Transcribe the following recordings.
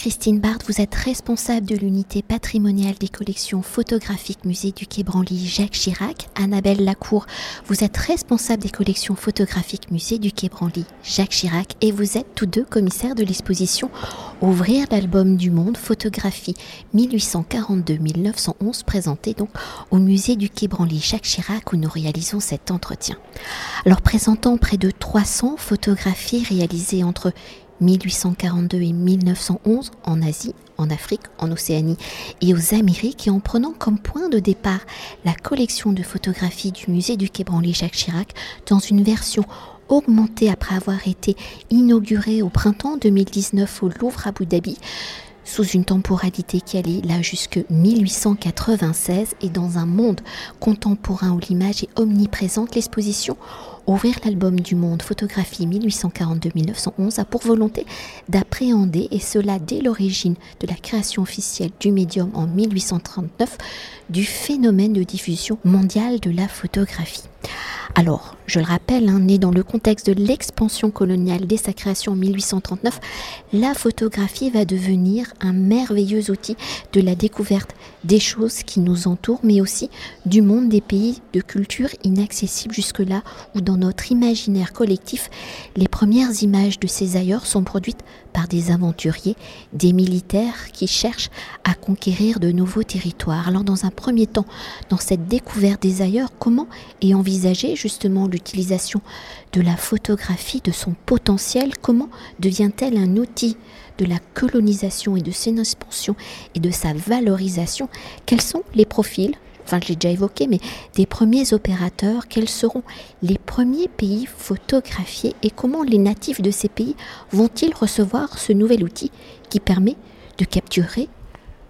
Christine Barthes, vous êtes responsable de l'unité patrimoniale des collections photographiques Musée du Quai Branly Jacques Chirac. Annabelle Lacour, vous êtes responsable des collections photographiques Musée du Quai Branly Jacques Chirac et vous êtes tous deux commissaires de l'exposition Ouvrir l'album du monde photographie 1842-1911 présentée donc au Musée du Quai Branly Jacques Chirac où nous réalisons cet entretien. Alors présentant près de 300 photographies réalisées entre 1842 et 1911 en Asie, en Afrique, en Océanie et aux Amériques et en prenant comme point de départ la collection de photographies du musée du Quai Branly Jacques Chirac dans une version augmentée après avoir été inaugurée au printemps 2019 au Louvre Abu Dhabi sous une temporalité qui allait là jusque 1896 et dans un monde contemporain où l'image est omniprésente, l'exposition Ouvrir l'album du monde photographie 1842-1911 a pour volonté d'appréhender, et cela dès l'origine de la création officielle du médium en 1839, du phénomène de diffusion mondiale de la photographie. Alors, je le rappelle, hein, né dans le contexte de l'expansion coloniale dès sa création en 1839, la photographie va devenir un merveilleux outil de la découverte des choses qui nous entourent, mais aussi du monde des pays de culture inaccessibles jusque-là, où dans notre imaginaire collectif, les premières images de ces ailleurs sont produites par des aventuriers, des militaires qui cherchent à conquérir de nouveaux territoires. Alors dans un premier temps, dans cette découverte des ailleurs, comment est envisagée justement l'utilisation de la photographie, de son potentiel? Comment devient-elle un outil de la colonisation et de son expansion et de sa valorisation? Quels sont les profils enfin je l'ai déjà évoqué, mais des premiers opérateurs, quels seront les premiers pays photographiés et comment les natifs de ces pays vont-ils recevoir ce nouvel outil qui permet de capturer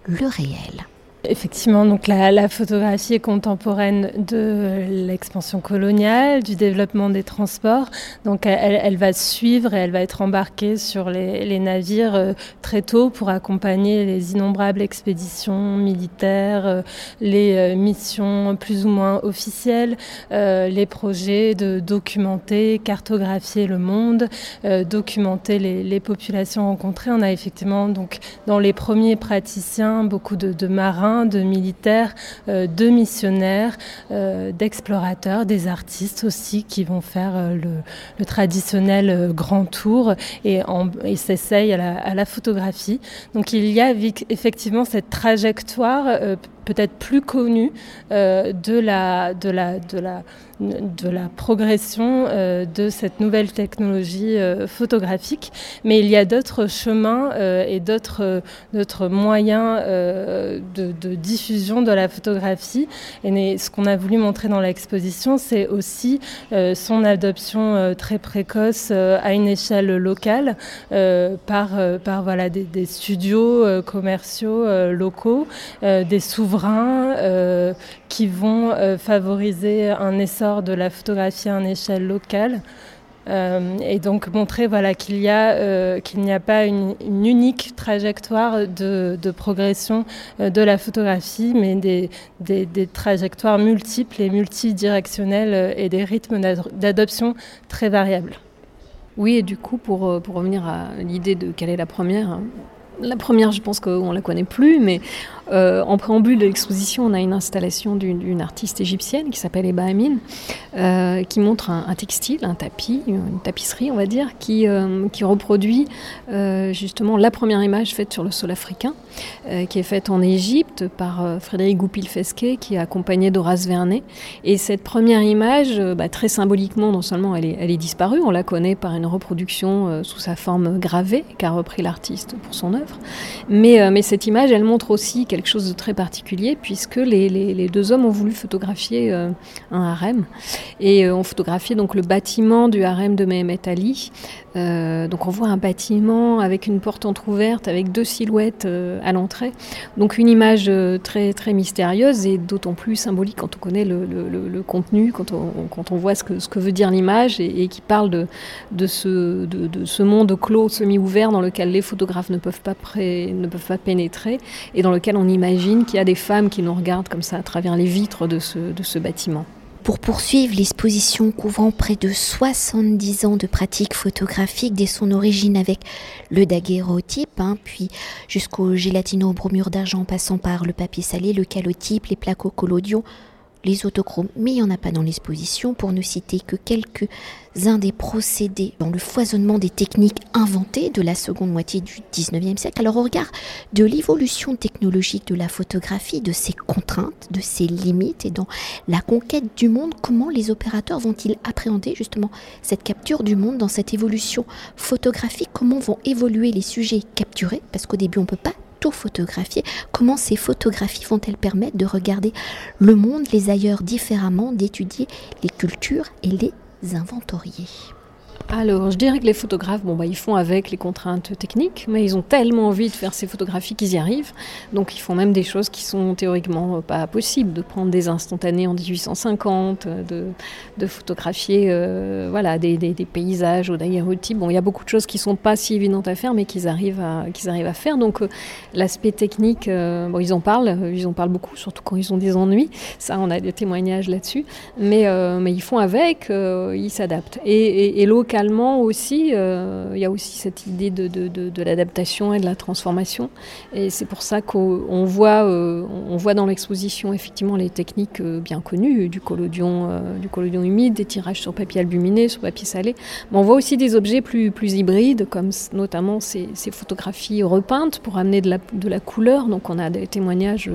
le réel? Effectivement, donc la, photographie est contemporaine de l'expansion coloniale, du développement des transports. Donc elle, va suivre et elle va être embarquée sur les, navires euh, très tôt pour accompagner les innombrables expéditions militaires, euh, les euh, missions plus ou moins officielles, les projets de documenter, cartographier le monde, documenter les, populations rencontrées. On a effectivement donc dans les premiers praticiens beaucoup de marins de militaires, euh, de missionnaires, euh, d'explorateurs, des artistes aussi qui vont faire euh, le, traditionnel grand tour et, s'essayent à la, photographie. Donc il y a effectivement cette trajectoire peut-être plus connue de la, de la, de la de la progression euh, de cette nouvelle technologie euh, photographique, mais il y a d'autres chemins euh, et d'autres moyens de, diffusion de la photographie. Et ce qu'on a voulu montrer dans l'exposition, c'est aussi son adoption très précoce à une échelle locale par, par voilà, des, des studios commerciaux locaux, des souverains qui vont favoriser un essor de la photographie à une échelle locale. Euh, et donc montrer voilà, qu'il n'y a, euh, n'y a pas une, unique trajectoire de, progression euh, de la photographie, mais des, des, des, trajectoires multiples et multidirectionnelles et des rythmes d'adoption très variables. Oui, et du coup, pour, pour revenir à l'idée de quelle est la première, hein, la première, je pense qu'on ne la connaît plus, mais euh, en préambule de l'exposition, on a une installation d'une artiste égyptienne qui s'appelle Eba Amin, euh, qui montre un, textile, un tapis, une tapisserie, on va dire, qui, euh, reproduit justement la première image faite sur le sol africain, qui est faite en Égypte par Frédéric Goupil-Fesquet, qui est accompagné d'Horace Vernet. Et cette première image, bah, très symboliquement, non seulement elle est, disparue, on la connaît par une reproduction sous sa forme gravée qu'a repris l'artiste pour son œuvre, mais, mais cette image, elle montre aussi quelque chose de très particulier puisque les, deux hommes ont voulu photographier euh, un harem et euh, ont photographié donc le bâtiment du harem de Mehemet Ali. Euh, donc on voit un bâtiment avec une porte entr'ouverte avec deux silhouettes à l'entrée. Donc une image très très mystérieuse et d'autant plus symbolique quand on connaît le, contenu, quand on, quand on voit ce que, ce que veut dire l'image et, qui parle de, de, ce, de, ce monde clos, semi-ouvert dans lequel les photographes ne peuvent pas, ne peuvent pas pénétrer et dans lequel on imagine qu'il y a des femmes qui nous regardent comme ça à travers les vitres de ce, bâtiment. Pour poursuivre l'exposition couvrant près de 70 ans de pratique photographique dès son origine avec le daguerreotype, hein, puis jusqu'au gélatino-bromure d'argent passant par le papier salé, le calotype, les plaques collodion, les autochromes, mais il n'y en a pas dans l'exposition pour ne citer que quelques-uns des procédés dans le foisonnement des techniques inventées de la seconde moitié du 19e siècle. Alors au regard de l'évolution technologique de la photographie, de ses contraintes, de ses limites et dans la conquête du monde, comment les opérateurs vont-ils appréhender justement cette capture du monde dans cette évolution photographique? Comment vont évoluer les sujets capturés? Parce qu'au début on ne peut pas photographier, comment ces photographies vont-elles permettre de regarder le monde, les ailleurs différemment, d'étudier les cultures et les inventorier? Alors, je dirais que les photographes, bon, bah, ils font avec les contraintes techniques, mais ils ont tellement envie de faire ces photographies qu'ils y arrivent. Donc, ils font même des choses qui sont théoriquement euh, pas possibles, de prendre des instantanés en 1850, euh, de, photographier euh, voilà, des, paysages ou daguerreotypes. Bon, il y a beaucoup de choses qui sont pas si évidentes à faire, mais qu'ils arrivent arrivent à faire. Donc, l'aspect technique, bon, ils en parlent, ils en parlent beaucoup, surtout quand ils ont des ennuis. Ça, on a des témoignages là-dessus. Mais, mais ils font avec, ils s'adaptent. Et, et, et local, aussi, euh, il y a aussi cette idée de, de, de, l'adaptation et de la transformation. Et c'est pour ça qu'on voit, euh, on voit dans l'exposition effectivement les techniques euh, bien connues du collodion, du collodion humide, des tirages sur papier albuminé, sur papier salé. Mais on voit aussi des objets plus, plus hybrides, comme notamment ces, ces photographies repeintes pour amener de la, de la, couleur. Donc on a des témoignages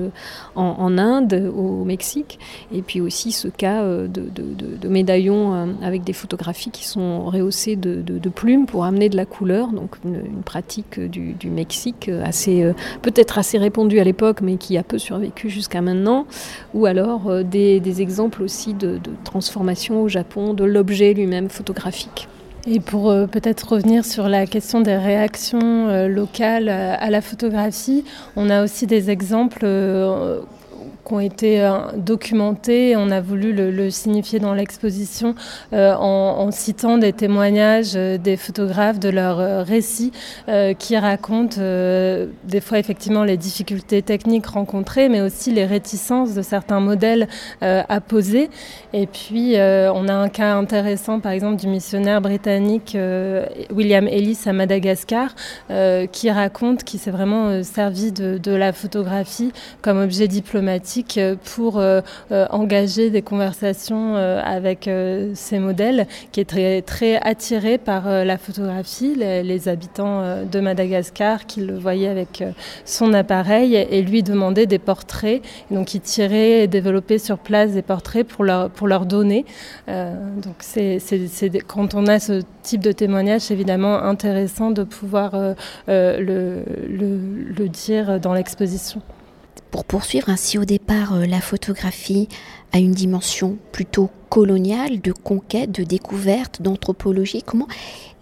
en, en, Inde, au Mexique, et puis aussi ce cas de, de médaillons avec des photographies qui sont de, plumes pour amener de la couleur, donc une, pratique du, Mexique assez euh, peut-être assez répandue à l'époque, mais qui a peu survécu jusqu'à maintenant, ou alors euh, des, exemples aussi de, transformation au Japon de l'objet lui-même photographique. Et pour euh, peut-être revenir sur la question des réactions locales à la photographie, on a aussi des exemples ont été euh, documentés. On a voulu le, signifier dans l'exposition euh, en, citant des témoignages euh, des photographes de leurs récits qui racontent des fois effectivement les difficultés techniques rencontrées, mais aussi les réticences de certains modèles à poser. Et puis on a un cas intéressant par exemple du missionnaire britannique William Ellis à Madagascar qui raconte qu'il s'est vraiment servi de la photographie comme objet diplomatique pour euh, euh, engager des conversations euh, avec ces modèles, qui est très, très attiré par la photographie, les, habitants de Madagascar qui le voyaient avec son appareil et lui demandaient des portraits. Donc il tirait et développait sur place des portraits pour leur, pour leur donner. donc c'est, quand on a ce type de témoignage, c'est évidemment intéressant de pouvoir le, le dire dans l'exposition. Pour poursuivre. Ainsi au départ, euh, la photographie a une dimension plutôt coloniale, de conquête, de découverte, d'anthropologie. Comment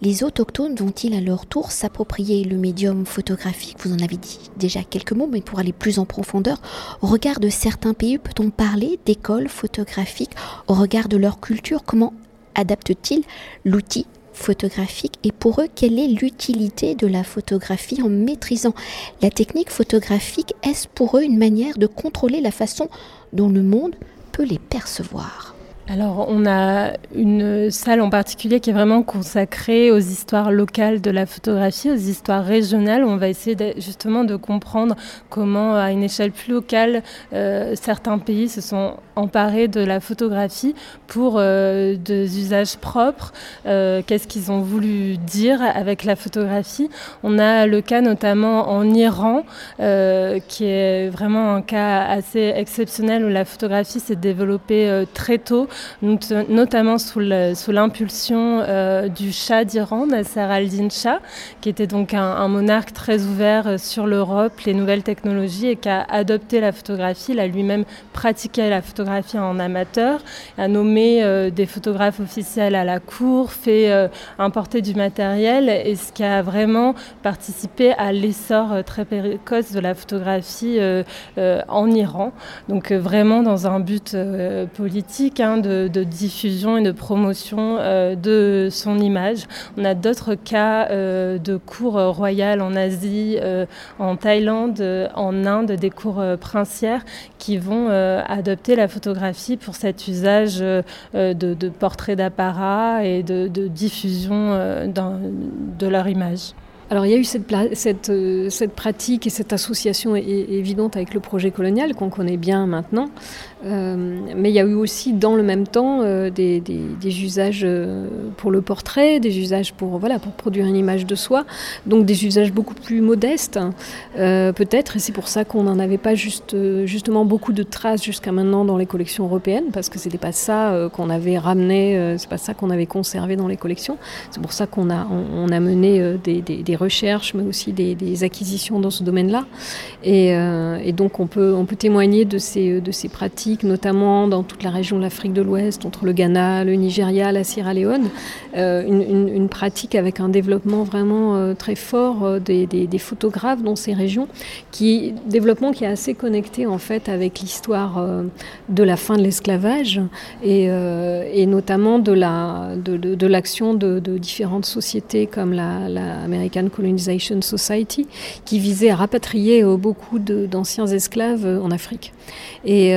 les autochtones vont-ils à leur tour s'approprier le médium photographique? Vous en avez dit déjà quelques mots, mais pour aller plus en profondeur, au regard de certains pays, peut-on parler d'écoles photographiques? Au regard de leur culture, comment adaptent-ils l'outil photographique et pour eux, quelle est l'utilité de la photographie en maîtrisant la technique photographique? Est-ce pour eux une manière de contrôler la façon dont le monde peut les percevoir? Alors, on a une salle en particulier qui est vraiment consacrée aux histoires locales de la photographie, aux histoires régionales. On va essayer justement de comprendre comment, à une échelle plus locale, euh, certains pays se sont emparés de la photographie pour euh, des usages propres. Euh, qu'est-ce qu'ils ont voulu dire avec la photographie? On a le cas notamment en Iran, qui est vraiment un cas assez exceptionnel où la photographie s'est développée très tôt notamment sous l'impulsion euh, du Shah d'Iran, Nasser al-Din Shah, qui était donc un, monarque très ouvert euh, sur l'Europe, les nouvelles technologies et qui a adopté la photographie. Il a lui-même pratiqué la photographie en amateur, a nommé euh, des photographes officiels à la cour, fait importer du matériel et ce qui a vraiment participé à l'essor très précoce de la photographie en Iran. Donc vraiment dans un but politique hein, de, diffusion et de promotion de son image. On a d'autres cas de cours royales en Asie, en Thaïlande, en Inde, des cours princières qui vont adopter la photographie pour cet usage de, portraits d'apparat et de, diffusion de leur image. Alors il y a eu euh, cette pratique et cette association évidente avec le projet colonial qu'on connaît bien maintenant, euh, mais il y a eu aussi dans le même temps euh, des, usages euh, pour le portrait, des usages pour, voilà, pour produire une image de soi, donc des usages beaucoup plus modestes peut-être, et c'est pour ça qu'on n'en avait pas juste, justement beaucoup de traces jusqu'à maintenant dans les collections européennes, parce que c'était pas ça qu'on avait ramené, c'est pas ça qu'on avait conservé dans les collections, c'est pour ça qu'on a, on, a mené des, recherches, mais aussi des, acquisitions dans ce domaine-là, et, donc on peut, témoigner de ces pratiques notamment dans toute la région de l'Afrique de l'Ouest, entre le Ghana, le Nigeria, la Sierra Leone, euh, une, pratique avec un développement vraiment euh, très fort euh, des, photographes dans ces régions, qui développement qui est assez connecté en fait avec l'histoire de la fin de l'esclavage et, notamment de la de, l'action de, différentes sociétés comme la, American Colonization Society, qui visait à rapatrier beaucoup d'anciens esclaves en Afrique. Et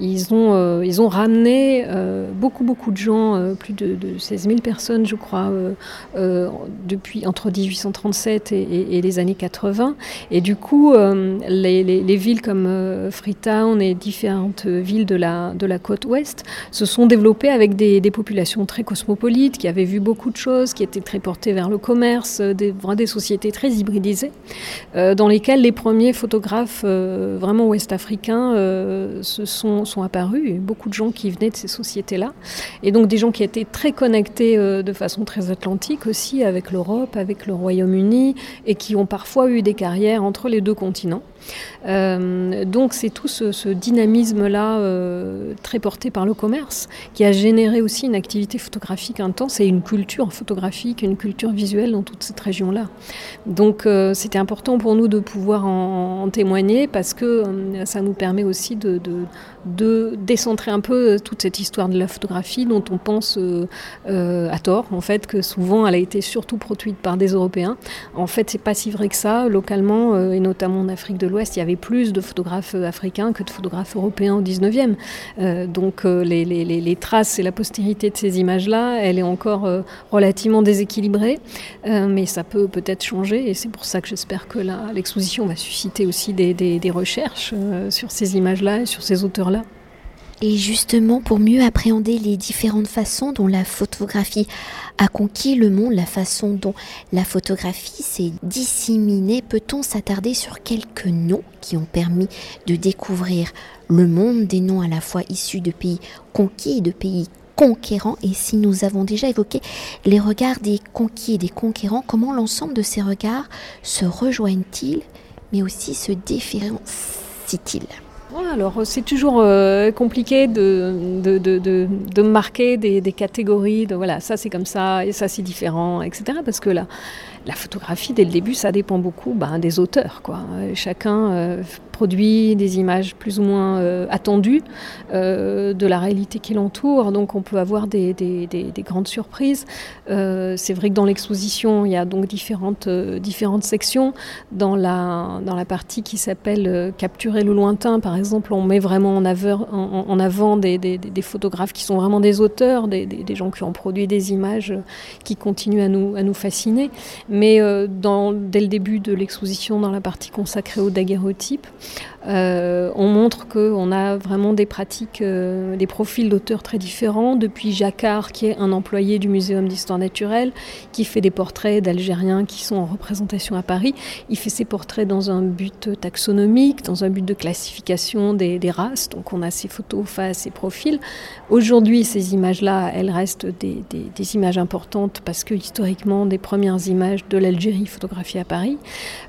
ils, ont, euh, ils ont ramené euh, beaucoup, beaucoup de gens, plus de, 16 000 personnes, je crois, depuis entre 1837 et, les années 80. Et du coup, les, villes comme Freetown et différentes villes de la, de la côte ouest se sont développées avec des, populations très cosmopolites, qui avaient vu beaucoup de choses, qui étaient très portées vers le commerce, des, des sociétés très hybridisées, dans lesquelles les premiers photographes vraiment ouest-africains se sont, sont apparus, beaucoup de gens qui venaient de ces sociétés-là, et donc des gens qui étaient très connectés euh, de façon très atlantique aussi avec l'Europe, avec le Royaume-Uni, et qui ont parfois eu des carrières entre les deux continents. Euh, donc c'est tout ce, dynamisme-là euh, très porté par le commerce qui a généré aussi une activité photographique intense et une culture photographique, une culture visuelle dans toute cette région-là. Donc euh, c'était important pour nous de pouvoir en, témoigner parce que ça nous permet aussi de, de, décentrer un peu toute cette histoire de la photographie dont on pense à tort en fait que souvent elle a été surtout produite par des Européens. En fait c'est pas si vrai que ça localement et notamment en Afrique de l'Ouest, il y avait plus de photographes euh, africains que de photographes européens au 19e. Euh, donc euh, les, traces et la postérité de ces images-là, elle est encore relativement déséquilibrée, mais ça peut peut-être changer et c'est pour ça que j'espère que l'exposition va susciter aussi des recherches sur ces images-là et sur ces auteurs-là. Et justement, pour mieux appréhender les différentes façons dont la photographie a conquis le monde, la façon dont la photographie s'est disséminée, peut-on s'attarder sur quelques noms qui ont permis de découvrir le monde, des noms à la fois issus de pays conquis et de pays conquérants? Et si nous avons déjà évoqué les regards des conquis et des conquérants, comment l'ensemble de ces regards se rejoignent-ils, mais aussi se différencient-ils? Alors c'est toujours euh, compliqué de, de, de, de, marquer des, des, catégories, de voilà, ça c'est comme ça et ça c'est différent, etc. Parce que là, la photographie, dès le début, ça dépend beaucoup ben, des auteurs. Quoi. Chacun euh, produit des images plus ou moins euh, attendues euh, de la réalité qui l'entoure, donc on peut avoir des, grandes surprises. c'est vrai que dans l'exposition, il y a donc différentes, différentes sections. Dans la, dans la partie qui s'appelle Capturer le lointain, par exemple, on met vraiment en, en, avant des, photographes qui sont vraiment des auteurs, des, gens qui ont produit des images qui continuent à nous, à nous fasciner. Mais euh, dès le début de l'exposition, dans la partie consacrée au daguerreotype, euh, on montre qu'on a vraiment des pratiques, euh, des profils d'auteurs très différents, depuis Jacquard, qui est un employé du Muséum d'histoire naturelle, qui fait des portraits d'Algériens qui sont en représentation à Paris. Il fait ses portraits dans un but taxonomique, dans un but de classification des, races. Donc on a ces photos face et profils. Aujourd'hui, ces images-là, elles restent des, images importantes parce que historiquement, des premières images de l'Algérie photographiées à Paris.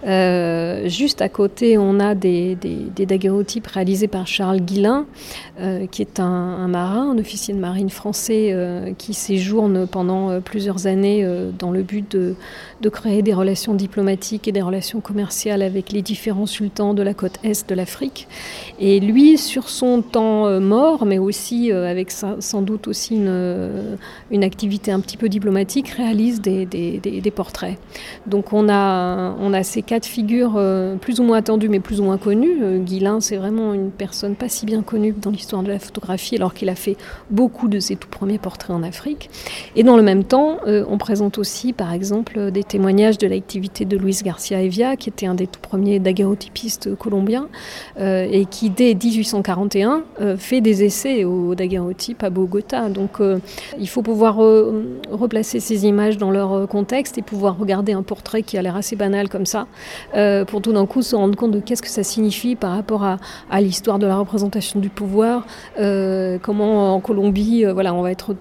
Euh, juste à côté, on a des des, daguerreotypes réalisés par Charles Guillain, euh, qui est un, marin, un officier de marine français euh, qui séjourne pendant plusieurs années dans le but de, créer des relations diplomatiques et des relations commerciales avec les différents sultans de la côte est de l'Afrique. Et lui, sur son temps mort, mais aussi avec sans doute aussi une, activité un petit peu diplomatique, réalise des, des, des portraits. Donc on a, on a ces quatre figures plus ou moins attendu mais plus ou moins connu. Euh, Guillain, c'est vraiment une personne pas si bien connue dans l'histoire de la photographie, alors qu'il a fait beaucoup de ses tout premiers portraits en Afrique. Et dans le même temps, euh, on présente aussi, par exemple, des témoignages de l'activité de Luis Garcia Evia, qui était un des tout premiers daguerreotypistes colombiens, euh, et qui, dès 1841, fait des essais au daguerreotype à Bogota. Donc, il faut pouvoir replacer ces images dans leur contexte et pouvoir regarder un portrait qui a l'air assez banal comme ça, pour tout d'un coup se rendre compte de qu'est-ce que ça signifie par rapport à, l'histoire de la représentation du pouvoir, euh, comment en Colombie, euh, voilà, on va être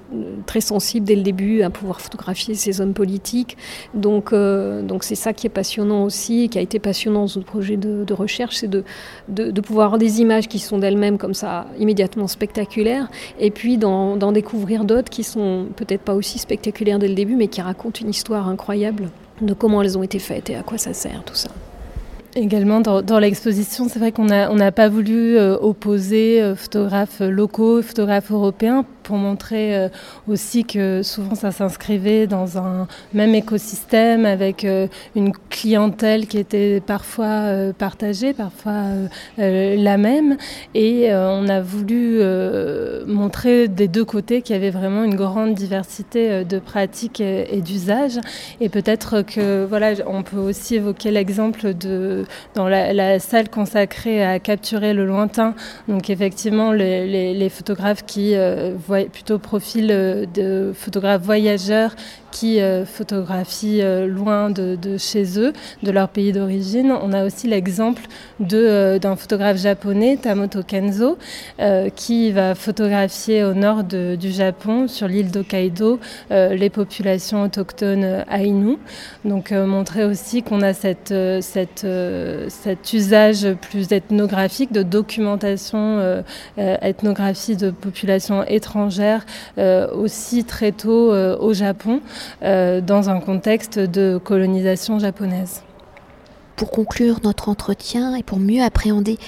très sensible dès le début à pouvoir photographier ces hommes politiques. Donc, euh, donc c'est ça qui est passionnant aussi, qui a été passionnant dans ce projet de, recherche, c'est de, de, pouvoir avoir des images qui sont d'elles-mêmes comme ça immédiatement spectaculaires, et puis d'en découvrir d'autres qui sont peut-être pas aussi spectaculaires dès le début, mais qui racontent une histoire incroyable de comment elles ont été faites et à quoi ça sert tout ça. Également dans, l'exposition, c'est vrai qu'on n'a on pas voulu euh, opposer euh, photographes locaux, photographes européens pour montrer euh, aussi que souvent ça s'inscrivait dans un même écosystème avec une clientèle qui était parfois partagée, parfois la même. Et on a voulu montrer des deux côtés qu'il y avait vraiment une grande diversité de pratiques et, d'usages. Et peut-être que voilà, on peut aussi évoquer l'exemple de dans la, salle consacrée à capturer le lointain. Donc effectivement, les, photographes qui euh, plutôt profil euh, de photographes voyageurs qui euh, photographient euh, loin de, chez eux, de leur pays d'origine. On a aussi l'exemple euh, d'un photographe japonais, Tamoto Kenzo, qui va photographier au nord du Japon, sur l'île d'Hokkaido, les populations autochtones Ainu. Donc montrer aussi qu'on a cette, cet usage plus ethnographique de documentation ethnographie de populations étrangères aussi très tôt au Japon. Euh, dans un contexte de colonisation japonaise. Pour conclure notre entretien et pour mieux appréhender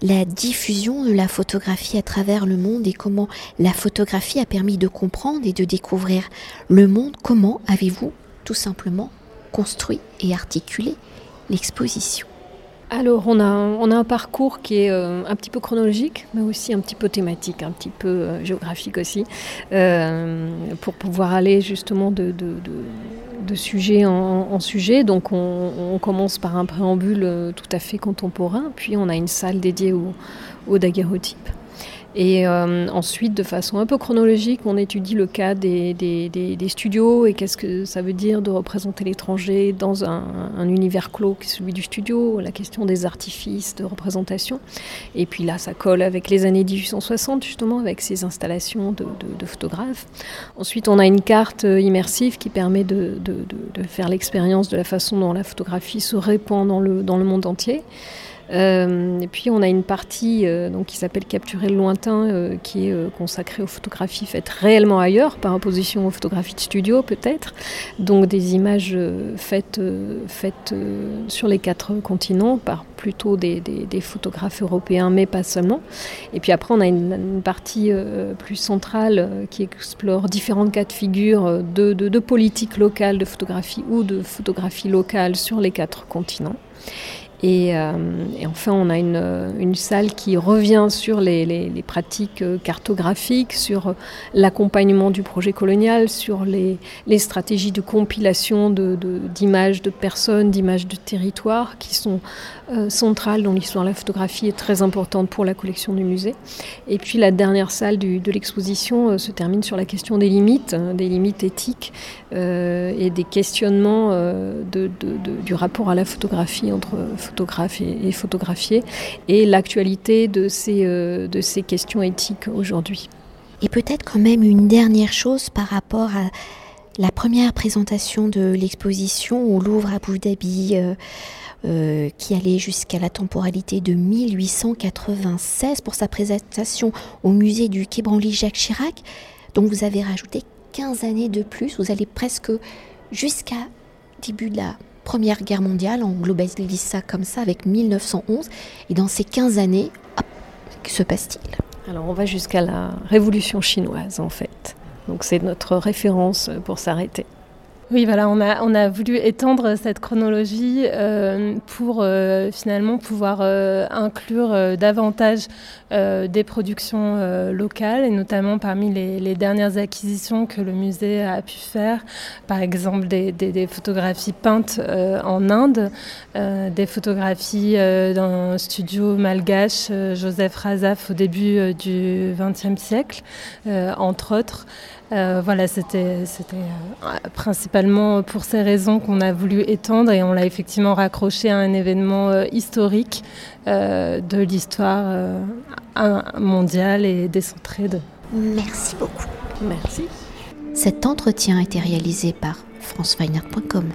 la diffusion de la photographie à travers le monde et comment la photographie a permis de comprendre et de découvrir le monde, comment avez-vous tout simplement construit et articulé l'exposition? Alors, on a, on a un parcours qui est euh, un petit peu chronologique, mais aussi un petit peu thématique, un petit peu euh, géographique aussi, euh, pour pouvoir aller justement de, de, sujet en, sujet. Donc, on, commence par un préambule tout à fait contemporain, puis on a une salle dédiée au, au daguerreotype. Et euh, ensuite, de façon un peu chronologique, on étudie le cas des, des, studios et qu'est-ce que ça veut dire de représenter l'étranger dans un, univers clos qui est celui du studio, la question des artifices de représentation. Et puis là, ça colle avec les années 1860, justement, avec ces installations de, de, photographes. Ensuite, on a une carte immersive qui permet de, de faire l'expérience de la façon dont la photographie se répand dans le, dans le monde entier. Euh, et puis on a une partie euh, donc, qui s'appelle Capturer le lointain, euh, qui est consacrée aux photographies faites réellement ailleurs, par opposition aux photographies de studio peut-être. Donc des images faites, faites sur les quatre continents par plutôt des, photographes européens, mais pas seulement. Et puis après on a une, partie plus centrale qui explore différentes cas de figure de politique locale de photographie ou de photographie locale sur les quatre continents. Euh, et, enfin, on a une, salle qui revient sur les, pratiques euh, cartographiques, sur l'accompagnement du projet colonial, sur les, stratégies de compilation d'images de, personnes, d'images de territoires qui sont euh, centrales dans l'histoire de la photographie et très importantes pour la collection du musée. Et puis la dernière salle de l'exposition se termine sur la question des limites, hein, des limites éthiques et des questionnements du rapport à la photographie entre photographe et, photographier, et l'actualité de ces, euh, de ces questions éthiques aujourd'hui. Et peut-être quand même une dernière chose par rapport à La première présentation de l'exposition au Louvre à Abu euh, euh, qui allait jusqu'à la temporalité de 1896 pour sa présentation au musée du Quai Branly Jacques Chirac. Donc vous avez rajouté 15 années de plus, vous allez presque jusqu'à début de la Première Guerre mondiale, on globalise ça comme ça avec 1911. Et dans ces 15 années, que se passe-t-il? Alors on va jusqu'à la Révolution chinoise en fait. Donc c'est notre référence pour s'arrêter. Oui, voilà, on a, voulu étendre cette chronologie euh, pour euh, finalement pouvoir euh, inclure davantage des productions locales et notamment parmi les, dernières acquisitions que le musée a pu faire, par exemple des photographies peintes en Inde, des photographies d'un studio malgache, Joseph Razaf, au début du XXe siècle, entre autres. Euh, voilà, c'était euh, principalement pour ces raisons qu'on a voulu étendre et on l'a effectivement raccroché à un événement euh, historique de l'histoire mondiale et décentrée. De... Merci beaucoup. Merci. Cet entretien a été réalisé par franceweiner.com.